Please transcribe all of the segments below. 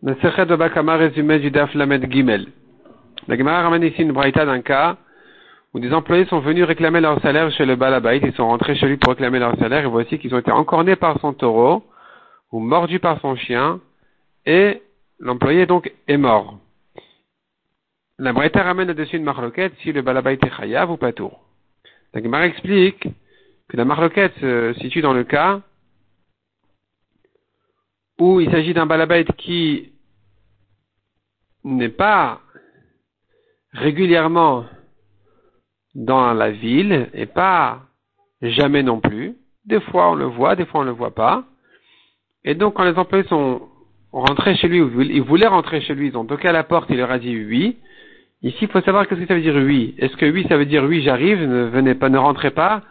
Le Sechet de Bakama résumé du Daf Lamed Gimel. La Gemara ramène ici une braïta d'un cas où des employés sont venus réclamer leur salaire chez le Balabait, ils sont rentrés chez lui pour réclamer leur salaire, et voici qu'ils ont été encornés par son taureau, ou mordus par son chien, et l'employé donc est mort. La braïta ramène là-dessus une marloquette si le Balabait est chayav ou pas tour. La Gemara explique que la marloquette se situe dans le cas où il s'agit d'un balabait qui n'est pas régulièrement dans la ville et pas jamais non plus. Des fois on le voit, des fois on ne le voit pas. Et donc quand les employés sont rentrés chez lui, ou ils voulaient rentrer chez lui, ils ont toqué à la porte, il leur a dit oui. Ici, il faut savoir qu'est-ce que ça veut dire oui. Est-ce que oui, ça veut dire oui, j'arrive, ne venez pas, ne rentrez pas,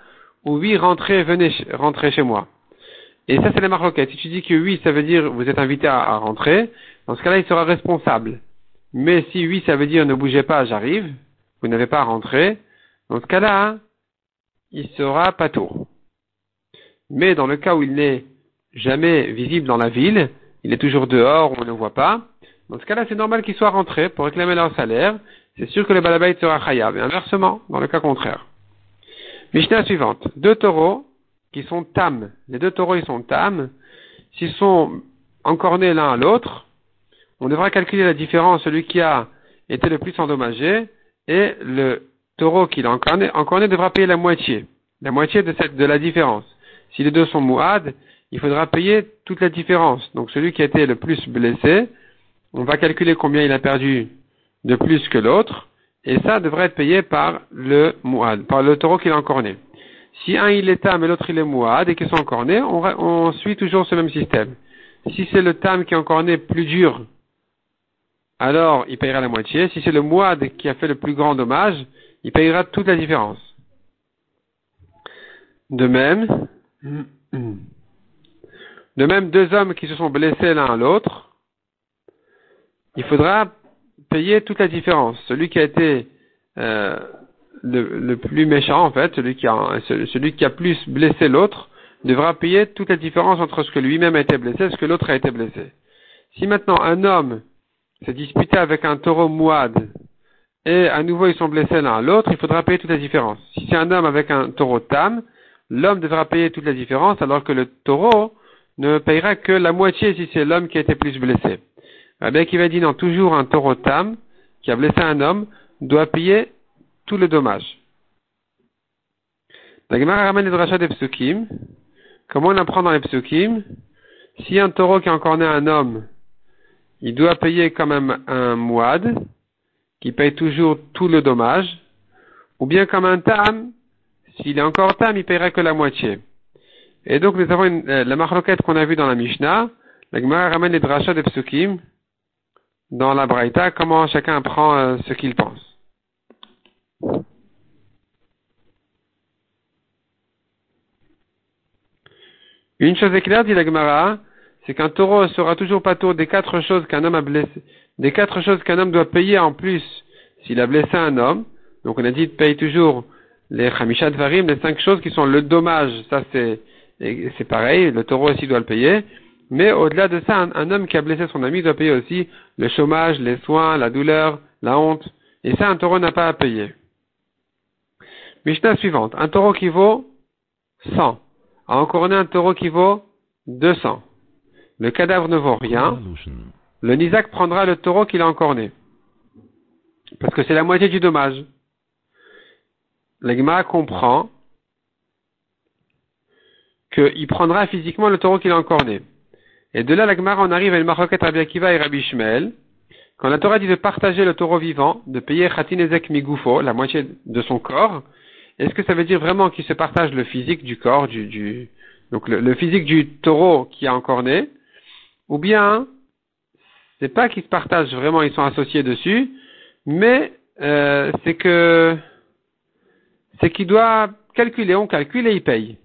ou oui, rentrez, venez, rentrez chez moi. Et ça, c'est la marloquette. Si tu dis que oui, ça veut dire vous êtes invité à, rentrer, dans ce cas-là, il sera responsable. Mais si oui, ça veut dire ne bougez pas, j'arrive, vous n'avez pas à rentrer, dans ce cas-là, il sera pas. Mais dans le cas où il n'est jamais visible dans la ville, il est toujours dehors, on ne le voit pas, dans ce cas-là, c'est normal qu'il soit rentré pour réclamer leur salaire. C'est sûr que le balabait sera khayab. Et inversement, dans le cas contraire. Mishnah suivante. Deux taureaux qui sont tam. Les deux taureaux, ils sont tam. S'ils sont encornés l'un à l'autre, on devra calculer la différence, celui qui a été le plus endommagé, et le taureau qui l'a encorné, encorné devra payer la moitié. La moitié de, la différence. Si les deux sont mouad, il faudra payer toute la différence. Donc celui qui a été le plus blessé, on va calculer combien il a perdu de plus que l'autre, et ça devrait être payé par le mouad, par le taureau qui l'a encorné. Si un il est tam et l'autre il est mouad et qu'ils sont encornés, on, on suit toujours ce même système. Si c'est le tam qui est encorné plus dur, alors il payera la moitié. Si c'est le mouad qui a fait le plus grand dommage, il payera toute la différence. De même, de même deux hommes qui se sont blessés l'un à l'autre, il faudra payer toute la différence. Celui qui a été euh, le, plus méchant, en fait, celui qui a, celui qui a plus blessé l'autre, devra payer toute la différence entre ce que lui-même a été blessé et ce que l'autre a été blessé. Si maintenant un homme s'est disputé avec un taureau mouad et à nouveau ils sont blessés l'un à l'autre, il faudra payer toute la différence. Si c'est un homme avec un taureau tam, l'homme devra payer toute la différence alors que le taureau ne payera que la moitié si c'est l'homme qui a été plus blessé. Rabbi Akiva dit non, toujours un taureau tam qui a blessé un homme doit payer tout le dommage. La Gemara ramène les drachas des psukim. Comment on apprend dans les psukim? Si un taureau qui a encore né un homme, il doit payer quand même un mouad, qui paye toujours tout le dommage, ou bien comme un tam, s'il est encore tam, il paiera que la moitié. Et donc nous avons une, euh, la marloquette qu'on a vue dans la Mishnah, la Gemara ramène les drachas des psukim dans la Braïta, comment chacun apprend euh, ce qu'il pense. Une chose est claire, dit la Gemara, c'est qu'un taureau sera toujours pas des quatre choses qu'un homme a blessé, des quatre choses qu'un homme doit payer en plus s'il a blessé un homme. Donc on a dit, paye toujours les chamishat varim, les cinq choses qui sont le dommage. Ça c'est, pareil, le taureau aussi doit le payer. Mais au-delà de ça, un, homme qui a blessé son ami doit payer aussi le chômage, les soins, la douleur, la honte. Et ça, un taureau n'a pas à payer. Mishnah suivante. Un taureau qui vaut 100. A encore un taureau qui vaut 200. Le cadavre ne vaut rien. Le Nizak prendra le taureau qu'il a encore né. Parce que c'est la moitié du dommage. L'Egma comprend qu'il prendra physiquement le taureau qu'il a encore né. Et de là, l'Agmara, on arrive à une maroquette Rabbi Akiva et Rabbi Shmuel. Quand la Torah dit de partager le taureau vivant, de payer Khatinezek Migufo, la moitié de son corps, est-ce que ça veut dire vraiment qu'il se partage le physique du corps, du, du donc le, le, physique du taureau qui a encore né, ou bien c'est pas qu'ils se partagent vraiment, ils sont associés dessus, mais euh, c'est que c'est qu'il doit calculer, on calcule et il paye.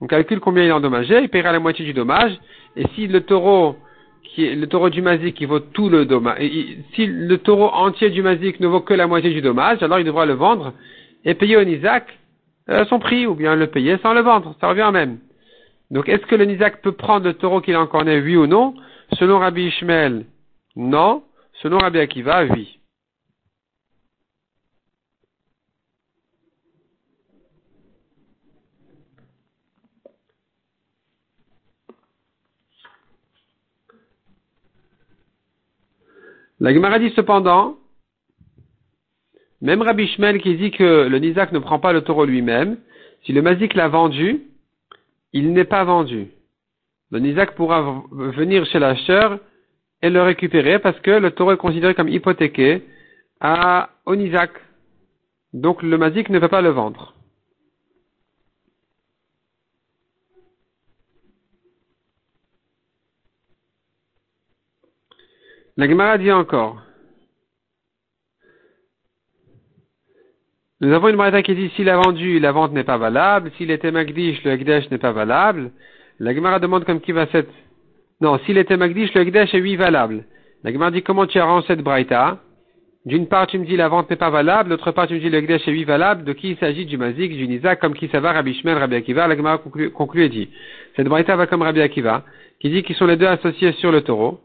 On calcule combien il est endommagé, il paiera la moitié du dommage, et si le taureau qui est le taureau du Mazik qui vaut tout le dommage, si le taureau entier du Mazik ne vaut que la moitié du dommage, alors il devra le vendre et payer au Nizak euh, son prix, ou bien le payer sans le vendre, ça revient même. Donc est-ce que le Nizak peut prendre le taureau qu'il a encore né, oui ou non? Selon Rabbi Ishmael, non. Selon Rabbi Akiva, oui. La Gemara cependant, même Rabbi Ishmael qui dit que le Nizak ne prend pas le taureau lui-même, si le Mazik l'a vendu, il n'est pas vendu. Le Nizak pourra venir chez l'acheteur et le récupérer parce que le taureau est considéré comme hypothéqué à, au Nizak. Donc le Mazik ne peut pas le vendre. La Gemara dit encore. Nous avons une Gemara qui dit s'il a vendu, la vente n'est pas valable. S'il était Magdish, le n'est pas valable. La Gemara demande comme qui va cette. Non, s'il était Magdish, le Ekdesh est oui valable. La Gemara dit comment tu arranges cette Braïta? D'une part, tu me dis la vente n'est pas valable. D'autre part, tu me dis le Ekdesh est oui valable. De qui il s'agit? Du Mazik, du Nizak, comme qui ça va, Rabbi Shmuel, Rabbi Akiva. La Gemara conclut, et dit cette Braïta va comme Rabbi Akiva, qui dit qu'ils sont les deux associés sur le taureau.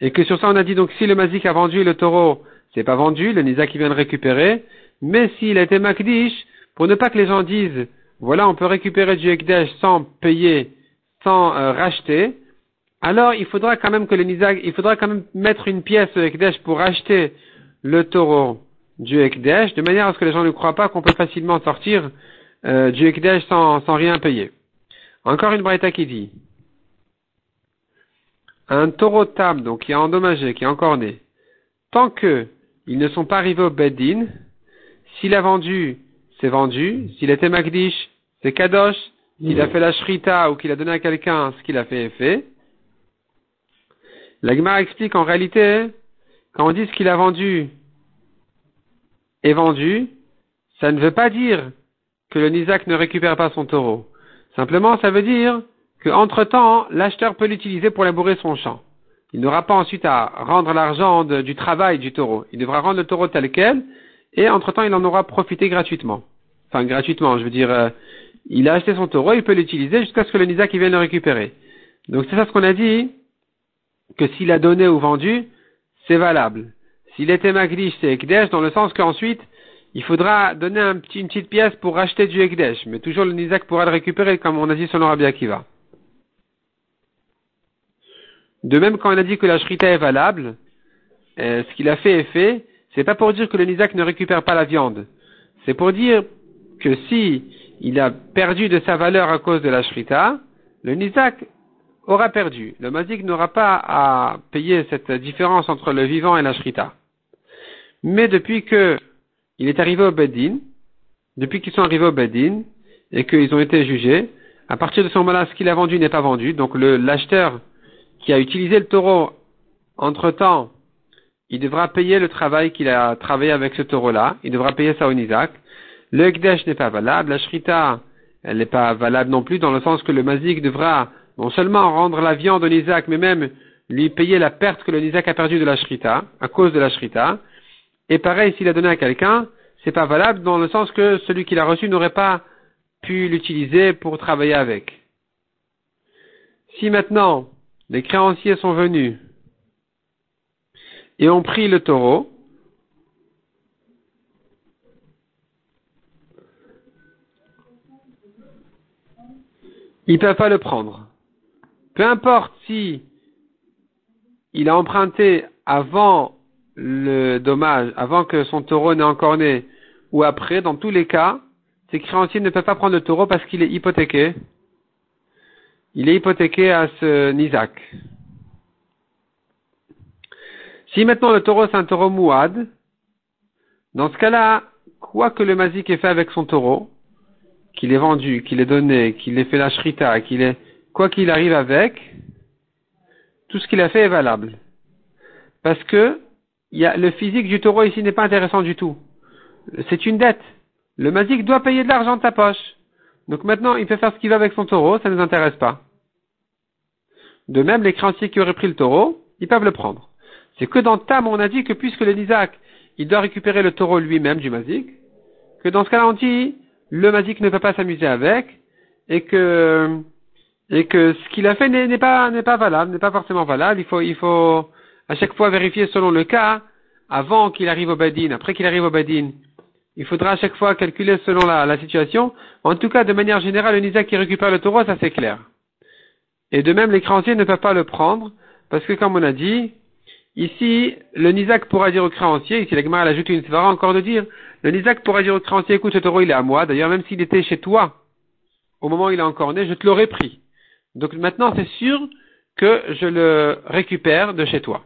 Et que sur ça, on a dit donc si le mazik a vendu le taureau, c'est pas vendu, le nisa qui vient de récupérer. Mais s'il été makdish, pour ne pas que les gens disent, voilà, on peut récupérer du ekdesh sans payer, sans euh, racheter, alors il faudra quand même que le nisa, il faudra quand même mettre une pièce au ekdesh pour racheter le taureau du ekdesh, de manière à ce que les gens ne croient pas qu'on peut facilement sortir euh, du ekdesh sans, sans rien payer. Encore une braïta qui dit, un taureau tam, donc qui est endommagé, qui est encore né, tant que ils ne sont pas arrivés au Beddin, s'il a vendu, c'est vendu. S'il était Magdish, c'est Kadosh. S'il a fait la Shrita ou qu'il a donné à quelqu'un, ce qu'il a fait est fait. L'Agmar explique en réalité, quand on dit ce qu'il a vendu est vendu, ça ne veut pas dire que le Nizak ne récupère pas son taureau. Simplement, ça veut dire qu'entre-temps, l'acheteur peut l'utiliser pour labourer son champ. Il n'aura pas ensuite à rendre l'argent du travail du taureau. Il devra rendre le taureau tel quel, et entre-temps, il en aura profité gratuitement. Enfin, gratuitement, je veux dire, euh, il a acheté son taureau, il peut l'utiliser jusqu'à ce que le Nizak vienne le récupérer. Donc c'est ça ce qu'on a dit, que s'il a donné ou vendu, c'est valable. S'il était Magdish, c'est Ekdesh, dans le sens qu'ensuite, il faudra donner un petit, une petite pièce pour racheter du Ekdesh, mais toujours le Nizak pourra le récupérer, comme on a dit selon Rabbi Akiva. De même, quand on a dit que la shrita est valable, euh, ce qu'il a fait est fait, c'est pas pour dire que le nizak ne récupère pas la viande. C'est pour dire que si il a perdu de sa valeur à cause de la shrita, le nizak aura perdu. Le mazik n'aura pas à payer cette différence entre le vivant et la shrita. Mais depuis que il est arrivé au Bedin, depuis qu'ils sont arrivés au Bedin et qu'ils ont été jugés, à partir de ce moment-là, ce qu'il a vendu n'est pas vendu. Donc l'acheteur qui a utilisé le taureau entre-temps, il devra payer le travail qu'il a travaillé avec ce taureau-là, il devra payer ça au Nizak. Le Ekdesh n'est pas valable, la Shrita, elle n'est pas valable non plus, dans le sens que le Mazik devra non seulement rendre la viande au Nizak, mais même lui payer la perte que le Nizak a perdue de la Shrita, à cause de la Shrita. Et pareil, s'il a donné à quelqu'un, c'est pas valable dans le sens que celui qui l'a reçu n'aurait pas pu l'utiliser pour travailler avec. Si maintenant, les créanciers sont venus et ont pris le taureau. Ils ne peuvent pas le prendre. Peu importe si il a emprunté avant le dommage, avant que son taureau n'ait encore né, ou après, dans tous les cas, ces créanciers ne peuvent pas prendre le taureau parce qu'il est hypothéqué il est hypothéqué à ce Nizak. Si maintenant le taureau c'est un taureau mouad, dans ce cas-là, quoi que le mazik ait fait avec son taureau, qu'il ait vendu, qu'il ait donné, qu'il ait fait la shrita, qu'il ait, quoi qu'il arrive avec, tout ce qu'il a fait est valable. Parce que, le physique du taureau ici n'est pas intéressant du tout. C'est une dette. Le mazik doit payer de l'argent de ta poche. Donc maintenant, il peut faire ce qu'il veut avec son taureau, ça ne nous intéresse pas. De même, les créanciers qui auraient pris le taureau, ils peuvent le prendre. C'est que dans Tam, on a dit que puisque le Nizak, il doit récupérer le taureau lui-même du Mazik, que dans ce cas-là, on dit, le Mazik ne peut pas s'amuser avec, et que et que ce qu'il a fait n'est pas, n'est pas valable, n'est pas forcément valable. Il faut, il faut à chaque fois vérifier selon le cas, avant qu'il arrive au Badin, après qu'il arrive au Badin. Il faudra à chaque fois calculer selon la, la situation. En tout cas, de manière générale, le Nizak qui récupère le taureau, ça c'est clair. Et de même, les créanciers ne peuvent pas le prendre, parce que comme on a dit, ici, le Nizak pourra dire au créancier, ici la Gemara ajoute une svara encore de dire, le Nizak pourra dire au créancier, écoute, ce taureau il est à moi, d'ailleurs même s'il était chez toi, au moment où il est encore né, je te l'aurais pris. Donc maintenant c'est sûr que je le récupère de chez toi.